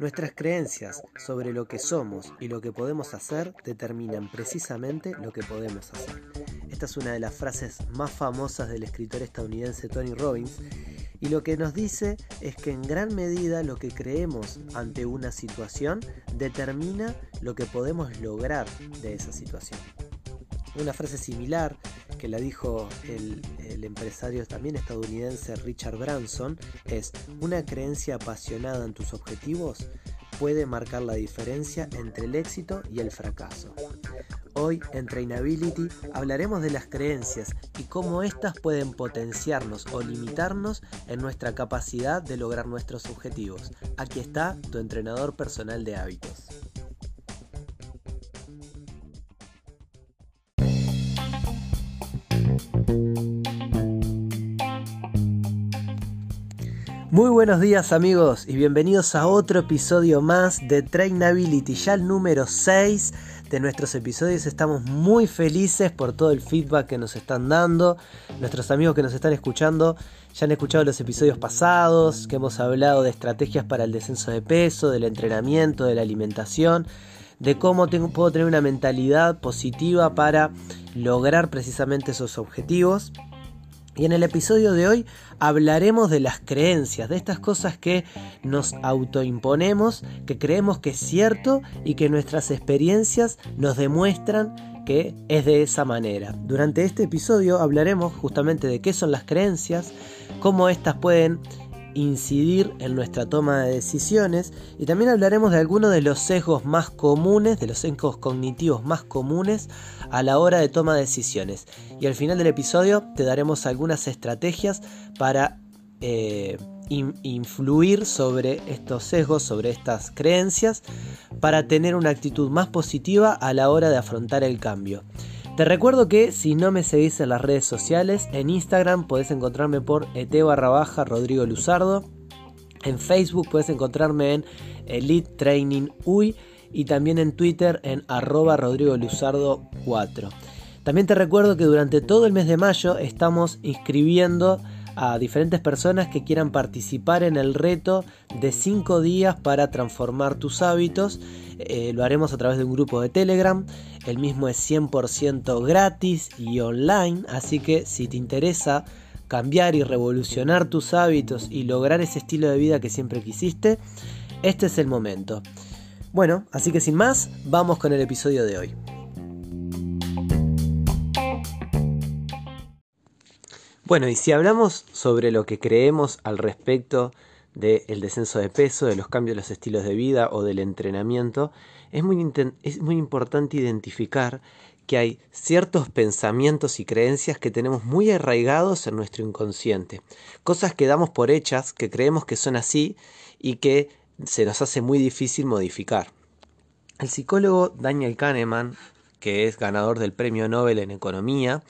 Nuestras creencias sobre lo que somos y lo que podemos hacer determinan precisamente lo que podemos hacer. Esta es una de las frases más famosas del escritor estadounidense Tony Robbins y lo que nos dice es que en gran medida lo que creemos ante una situación determina lo que podemos lograr de esa situación. Una frase similar que la dijo el, empresario también estadounidense Richard Branson es, una creencia apasionada en tus objetivos puede marcar la diferencia entre el éxito y el fracaso. Hoy en Trainability hablaremos de las creencias y cómo éstas pueden potenciarnos o limitarnos en nuestra capacidad de lograr nuestros objetivos. Aquí está tu entrenador personal de hábitos. Muy buenos días amigos y bienvenidos a otro episodio más de Trainability, ya el número 6 de nuestros episodios. Estamos muy felices por todo el feedback que nos están dando. Nuestros amigos que nos están escuchando ya han escuchado los episodios pasados, que hemos hablado de estrategias para el descenso de peso, del entrenamiento, de la alimentación, de cómo puedo tener una mentalidad positiva para lograr precisamente esos objetivos. Y en el episodio de hoy hablaremos de las creencias, de estas cosas que nos autoimponemos, que creemos que es cierto y que nuestras experiencias nos demuestran que es de esa manera. Durante este episodio hablaremos justamente de qué son las creencias, cómo estas pueden incidir en nuestra toma de decisiones y también hablaremos de algunos de los sesgos más comunes, de los sesgos cognitivos más comunes a la hora de toma de decisiones. Y al final del episodio te daremos algunas estrategias para eh, influir sobre estos sesgos, sobre estas creencias, para tener una actitud más positiva a la hora de afrontar el cambio. Te recuerdo que si no me seguís en las redes sociales, en Instagram podés encontrarme por et barra baja Rodrigo Luzardo. En Facebook puedes encontrarme en Elite Training UI y también en Twitter en arroba Rodrigo Luzardo 4. También te recuerdo que durante todo el mes de mayo estamos inscribiendo a diferentes personas que quieran participar en el reto de 5 días para transformar tus hábitos. Eh, lo haremos a través de un grupo de Telegram. El mismo es 100% gratis y online, así que si te interesa cambiar y revolucionar tus hábitos y lograr ese estilo de vida que siempre quisiste, este es el momento. Bueno, así que sin más, vamos con el episodio de hoy. Bueno, y si hablamos sobre lo que creemos al respecto del descenso de peso, de los cambios de los estilos de vida o del entrenamiento, es muy, es muy importante identificar que hay ciertos pensamientos y creencias que tenemos muy arraigados en nuestro inconsciente, cosas que damos por hechas, que creemos que son así y que se nos hace muy difícil modificar. El psicólogo Daniel Kahneman, que es ganador del Premio Nobel en Economía,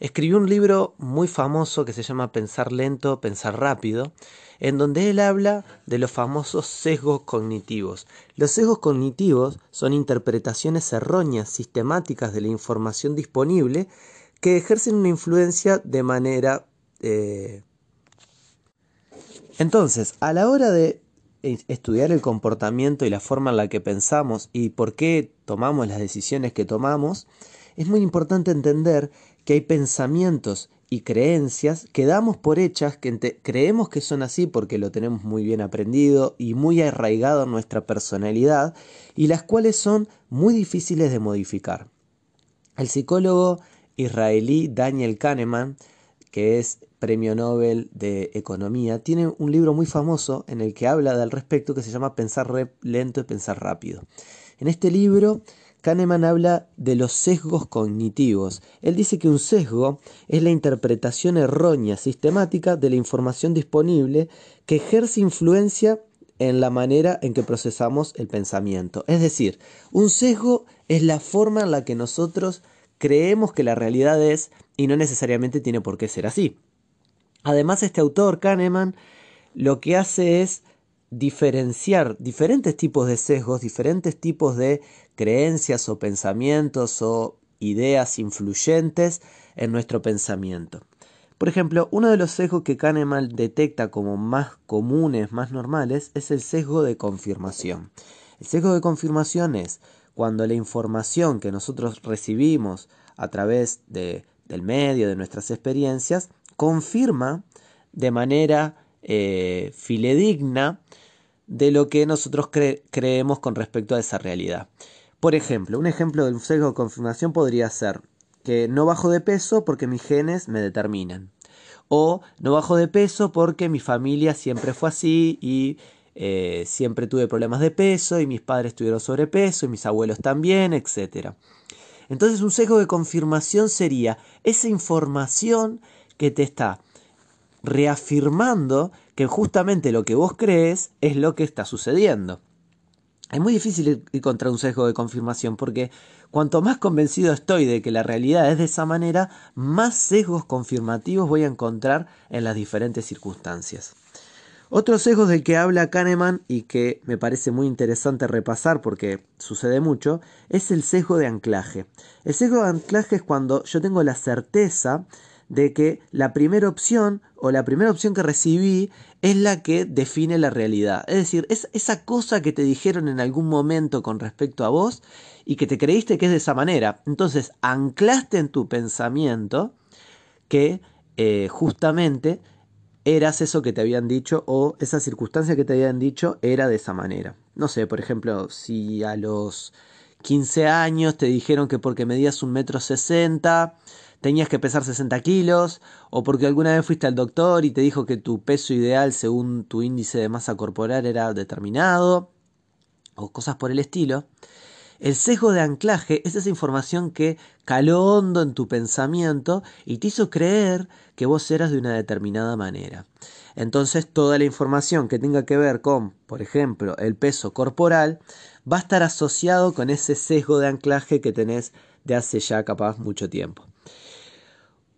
escribió un libro muy famoso que se llama Pensar lento, pensar rápido, en donde él habla de los famosos sesgos cognitivos. Los sesgos cognitivos son interpretaciones erróneas, sistemáticas de la información disponible que ejercen una influencia de manera... Eh, entonces, a la hora de estudiar el comportamiento y la forma en la que pensamos y por qué tomamos las decisiones que tomamos, es muy importante entender que hay pensamientos y creencias que damos por hechas, que creemos que son así porque lo tenemos muy bien aprendido y muy arraigado en nuestra personalidad, y las cuales son muy difíciles de modificar. El psicólogo israelí Daniel Kahneman, que es premio Nobel de Economía, tiene un libro muy famoso en el que habla al respecto que se llama Pensar lento y pensar rápido. En este libro Kahneman habla de los sesgos cognitivos. Él dice que un sesgo es la interpretación errónea, sistemática de la información disponible que ejerce influencia en la manera en que procesamos el pensamiento. Es decir, un sesgo es la forma en la que nosotros creemos que la realidad es y no necesariamente tiene por qué ser así. Además, este autor, Kahneman, lo que hace es diferenciar diferentes tipos de sesgos, diferentes tipos de creencias o pensamientos o ideas influyentes en nuestro pensamiento. Por ejemplo, uno de los sesgos que Kahneman detecta como más comunes, más normales, es el sesgo de confirmación. El sesgo de confirmación es cuando la información que nosotros recibimos a través de, del medio, de nuestras experiencias, confirma de manera eh, filedigna de lo que nosotros creemos con respecto a esa realidad. Por ejemplo, un ejemplo de un sesgo de confirmación podría ser que no bajo de peso porque mis genes me determinan. O no bajo de peso porque mi familia siempre fue así y eh, siempre tuve problemas de peso y mis padres tuvieron sobrepeso y mis abuelos también, etc. Entonces un sesgo de confirmación sería esa información que te está reafirmando que justamente lo que vos crees es lo que está sucediendo. Es muy difícil ir contra un sesgo de confirmación porque cuanto más convencido estoy de que la realidad es de esa manera, más sesgos confirmativos voy a encontrar en las diferentes circunstancias. Otro sesgo del que habla Kahneman y que me parece muy interesante repasar porque sucede mucho es el sesgo de anclaje. El sesgo de anclaje es cuando yo tengo la certeza de que la primera opción o la primera opción que recibí es la que define la realidad. Es decir, es esa cosa que te dijeron en algún momento con respecto a vos y que te creíste que es de esa manera. Entonces, anclaste en tu pensamiento que eh, justamente eras eso que te habían dicho o esa circunstancia que te habían dicho era de esa manera. No sé, por ejemplo, si a los 15 años te dijeron que porque medías un metro sesenta tenías que pesar 60 kilos, o porque alguna vez fuiste al doctor y te dijo que tu peso ideal según tu índice de masa corporal era determinado, o cosas por el estilo. El sesgo de anclaje es esa información que caló hondo en tu pensamiento y te hizo creer que vos eras de una determinada manera. Entonces toda la información que tenga que ver con, por ejemplo, el peso corporal, va a estar asociado con ese sesgo de anclaje que tenés de hace ya capaz mucho tiempo.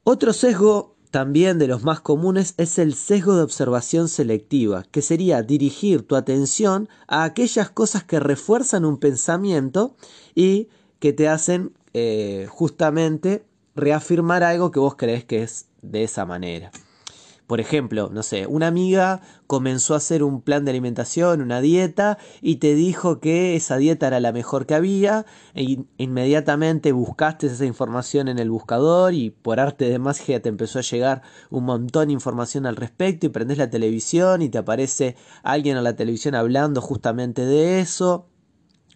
Otro sesgo también de los más comunes es el sesgo de observación selectiva, que sería dirigir tu atención a aquellas cosas que refuerzan un pensamiento y que te hacen eh, justamente reafirmar algo que vos crees que es de esa manera. Por ejemplo, no sé, una amiga comenzó a hacer un plan de alimentación, una dieta, y te dijo que esa dieta era la mejor que había, e inmediatamente buscaste esa información en el buscador y por arte de magia te empezó a llegar un montón de información al respecto y prendes la televisión y te aparece alguien en la televisión hablando justamente de eso,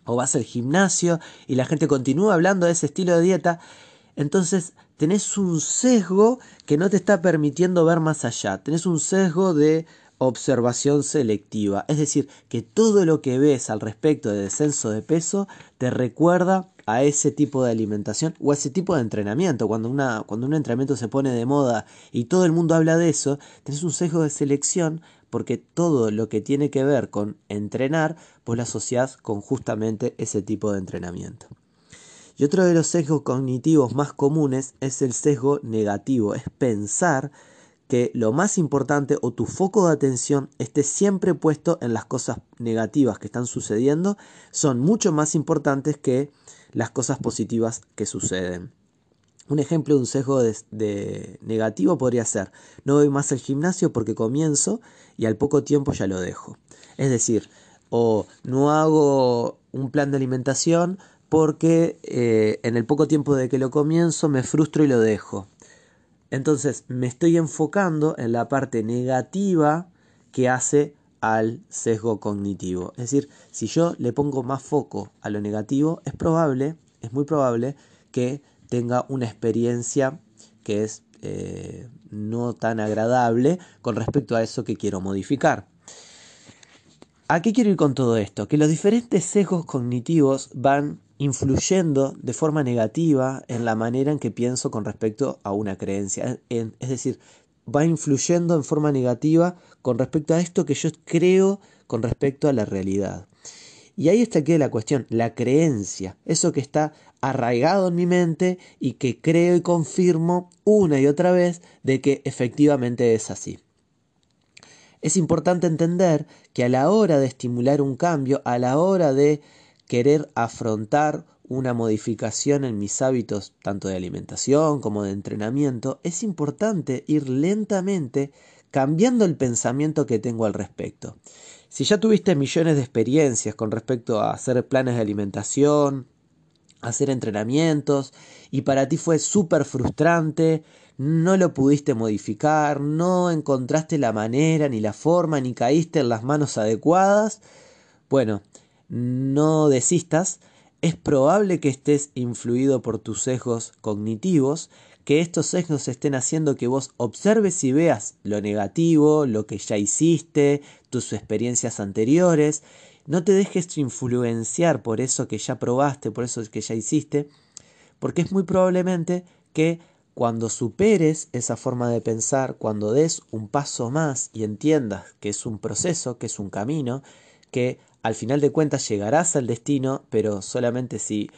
o vas al gimnasio y la gente continúa hablando de ese estilo de dieta, entonces tenés un sesgo que no te está permitiendo ver más allá, tenés un sesgo de observación selectiva, es decir, que todo lo que ves al respecto de descenso de peso te recuerda a ese tipo de alimentación o a ese tipo de entrenamiento. Cuando, una, cuando un entrenamiento se pone de moda y todo el mundo habla de eso, tenés un sesgo de selección porque todo lo que tiene que ver con entrenar, pues lo asociás con justamente ese tipo de entrenamiento. Y otro de los sesgos cognitivos más comunes es el sesgo negativo, es pensar que lo más importante o tu foco de atención esté siempre puesto en las cosas negativas que están sucediendo, son mucho más importantes que las cosas positivas que suceden. Un ejemplo de un sesgo de, negativo podría ser, no voy más al gimnasio porque comienzo y al poco tiempo ya lo dejo. Es decir, o no hago un plan de alimentación porque eh, en el poco tiempo de que lo comienzo me frustro y lo dejo. Entonces me estoy enfocando en la parte negativa que hace al sesgo cognitivo. Es decir, si yo le pongo más foco a lo negativo, es probable, es muy probable que tenga una experiencia que es eh, no tan agradable con respecto a eso que quiero modificar. ¿A qué quiero ir con todo esto? Que los diferentes sesgos cognitivos van influyendo de forma negativa en la manera en que pienso con respecto a una creencia. es decir, va influyendo en forma negativa con respecto a esto que yo creo con respecto a la realidad. Y ahí está aquí la cuestión, la creencia, eso que está arraigado en mi mente y que creo y confirmo una y otra vez de que efectivamente es así. Es importante entender que a la hora de estimular un cambio, a la hora de querer afrontar una modificación en mis hábitos tanto de alimentación como de entrenamiento, es importante ir lentamente cambiando el pensamiento que tengo al respecto. Si ya tuviste millones de experiencias con respecto a hacer planes de alimentación, hacer entrenamientos, y para ti fue súper frustrante, no lo pudiste modificar, no encontraste la manera, ni la forma, ni caíste en las manos adecuadas, bueno, no desistas, es probable que estés influido por tus sesgos cognitivos, que estos sesgos estén haciendo que vos observes y veas lo negativo, lo que ya hiciste, tus experiencias anteriores. No te dejes influenciar por eso que ya probaste, por eso que ya hiciste, porque es muy probablemente que cuando superes esa forma de pensar, cuando des un paso más y entiendas que es un proceso, que es un camino, que al final de cuentas llegarás al destino, pero solamente si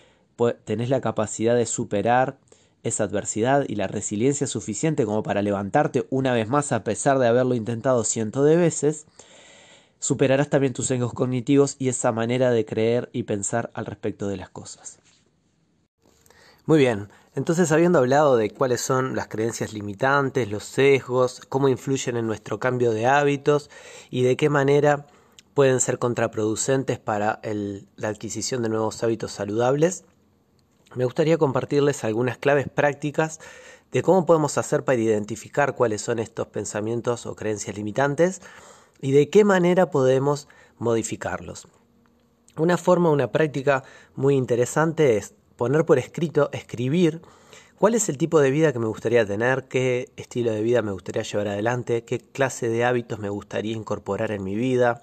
tenés la capacidad de superar esa adversidad y la resiliencia suficiente como para levantarte una vez más a pesar de haberlo intentado cientos de veces, superarás también tus sesgos cognitivos y esa manera de creer y pensar al respecto de las cosas. Muy bien, entonces habiendo hablado de cuáles son las creencias limitantes, los sesgos, cómo influyen en nuestro cambio de hábitos y de qué manera pueden ser contraproducentes para la adquisición de nuevos hábitos saludables, me gustaría compartirles algunas claves prácticas de cómo podemos hacer para identificar cuáles son estos pensamientos o creencias limitantes y de qué manera podemos modificarlos. Una forma, una práctica muy interesante es poner por escrito, escribir cuál es el tipo de vida que me gustaría tener, qué estilo de vida me gustaría llevar adelante, qué clase de hábitos me gustaría incorporar en mi vida,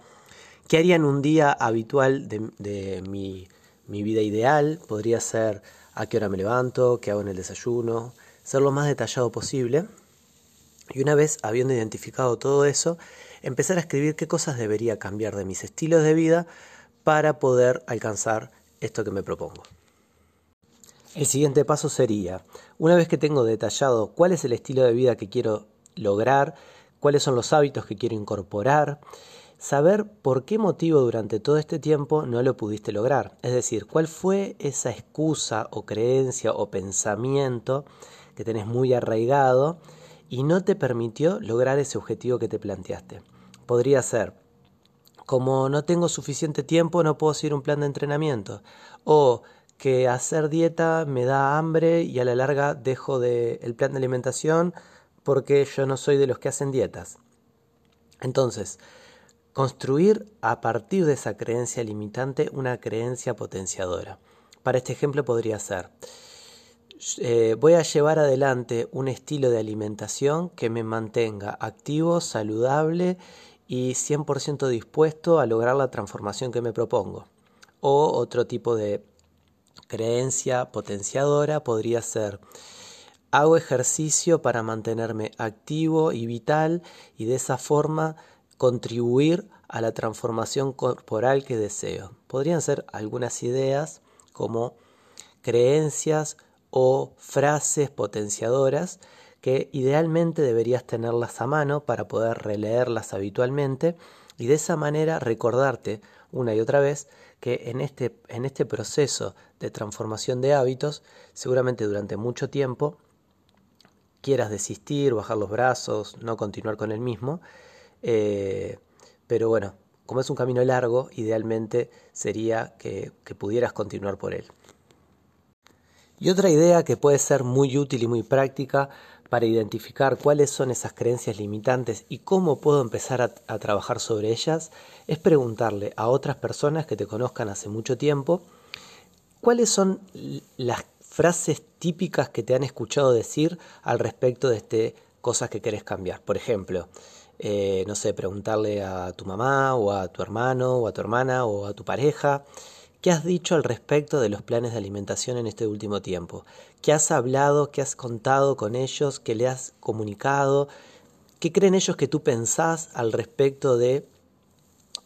¿Qué haría en un día habitual de, mi, mi, vida ideal? Podría ser a qué hora me levanto, qué hago en el desayuno, ser lo más detallado posible. Y una vez habiendo identificado todo eso, empezar a escribir qué cosas debería cambiar de mis estilos de vida para poder alcanzar esto que me propongo. El siguiente paso sería, una vez que tengo detallado cuál es el estilo de vida que quiero lograr, cuáles son los hábitos que quiero incorporar, saber por qué motivo durante todo este tiempo no lo pudiste lograr. Es decir, cuál fue esa excusa o creencia o pensamiento que tenés muy arraigado y no te permitió lograr ese objetivo que te planteaste. Podría ser, como no tengo suficiente tiempo, no puedo seguir un plan de entrenamiento. O que hacer dieta me da hambre y a la larga dejo de el plan de alimentación porque yo no soy de los que hacen dietas. Entonces, Construir a partir de esa creencia limitante una creencia potenciadora. Para este ejemplo podría ser, eh, voy a llevar adelante un estilo de alimentación que me mantenga activo, saludable y 100% dispuesto a lograr la transformación que me propongo. O otro tipo de creencia potenciadora podría ser, hago ejercicio para mantenerme activo y vital y de esa forma contribuir a la transformación corporal que deseo. Podrían ser algunas ideas como creencias o frases potenciadoras que idealmente deberías tenerlas a mano para poder releerlas habitualmente y de esa manera recordarte una y otra vez que en este, en este proceso de transformación de hábitos, seguramente durante mucho tiempo, quieras desistir, bajar los brazos, no continuar con el mismo, eh, pero bueno, como es un camino largo, idealmente sería que, pudieras continuar por él. Y otra idea que puede ser muy útil y muy práctica para identificar cuáles son esas creencias limitantes y cómo puedo empezar a, a, trabajar sobre ellas es preguntarle a otras personas que te conozcan hace mucho tiempo cuáles son las frases típicas que te han escuchado decir al respecto de este cosas que querés cambiar. Por ejemplo, eh, no sé, preguntarle a tu mamá o a tu hermano o a tu hermana o a tu pareja, ¿qué has dicho al respecto de los planes de alimentación en este último tiempo? ¿Qué has hablado, qué has contado con ellos, qué le has comunicado? ¿Qué creen ellos que tú pensás al respecto de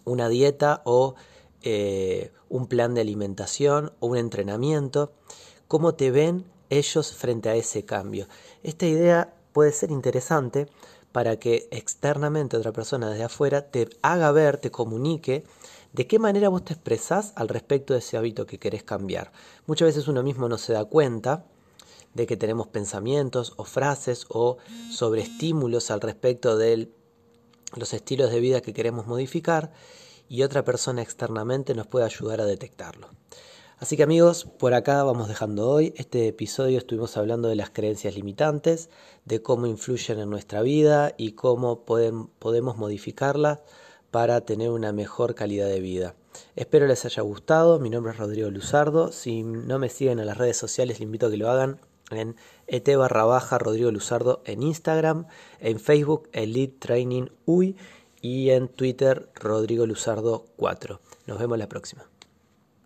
una dieta o eh, un plan de alimentación o un entrenamiento? ¿Cómo te ven ellos frente a ese cambio? Esta idea puede ser interesante para que externamente otra persona desde afuera te haga ver, te comunique ¿De qué manera vos te expresás al respecto de ese hábito que querés cambiar? Muchas veces uno mismo no se da cuenta de que tenemos pensamientos o frases o sobreestímulos al respecto de los estilos de vida que queremos modificar y otra persona externamente nos puede ayudar a detectarlo. Así que amigos, por acá vamos dejando hoy. Este episodio estuvimos hablando de las creencias limitantes, de cómo influyen en nuestra vida y cómo podemos modificarlas para tener una mejor calidad de vida. Espero les haya gustado. Mi nombre es Rodrigo Luzardo. Si no me siguen en las redes sociales, les invito a que lo hagan en et barra baja Rodrigo Luzardo en Instagram, en Facebook Elite Training UI y en Twitter Rodrigo Luzardo 4. Nos vemos la próxima.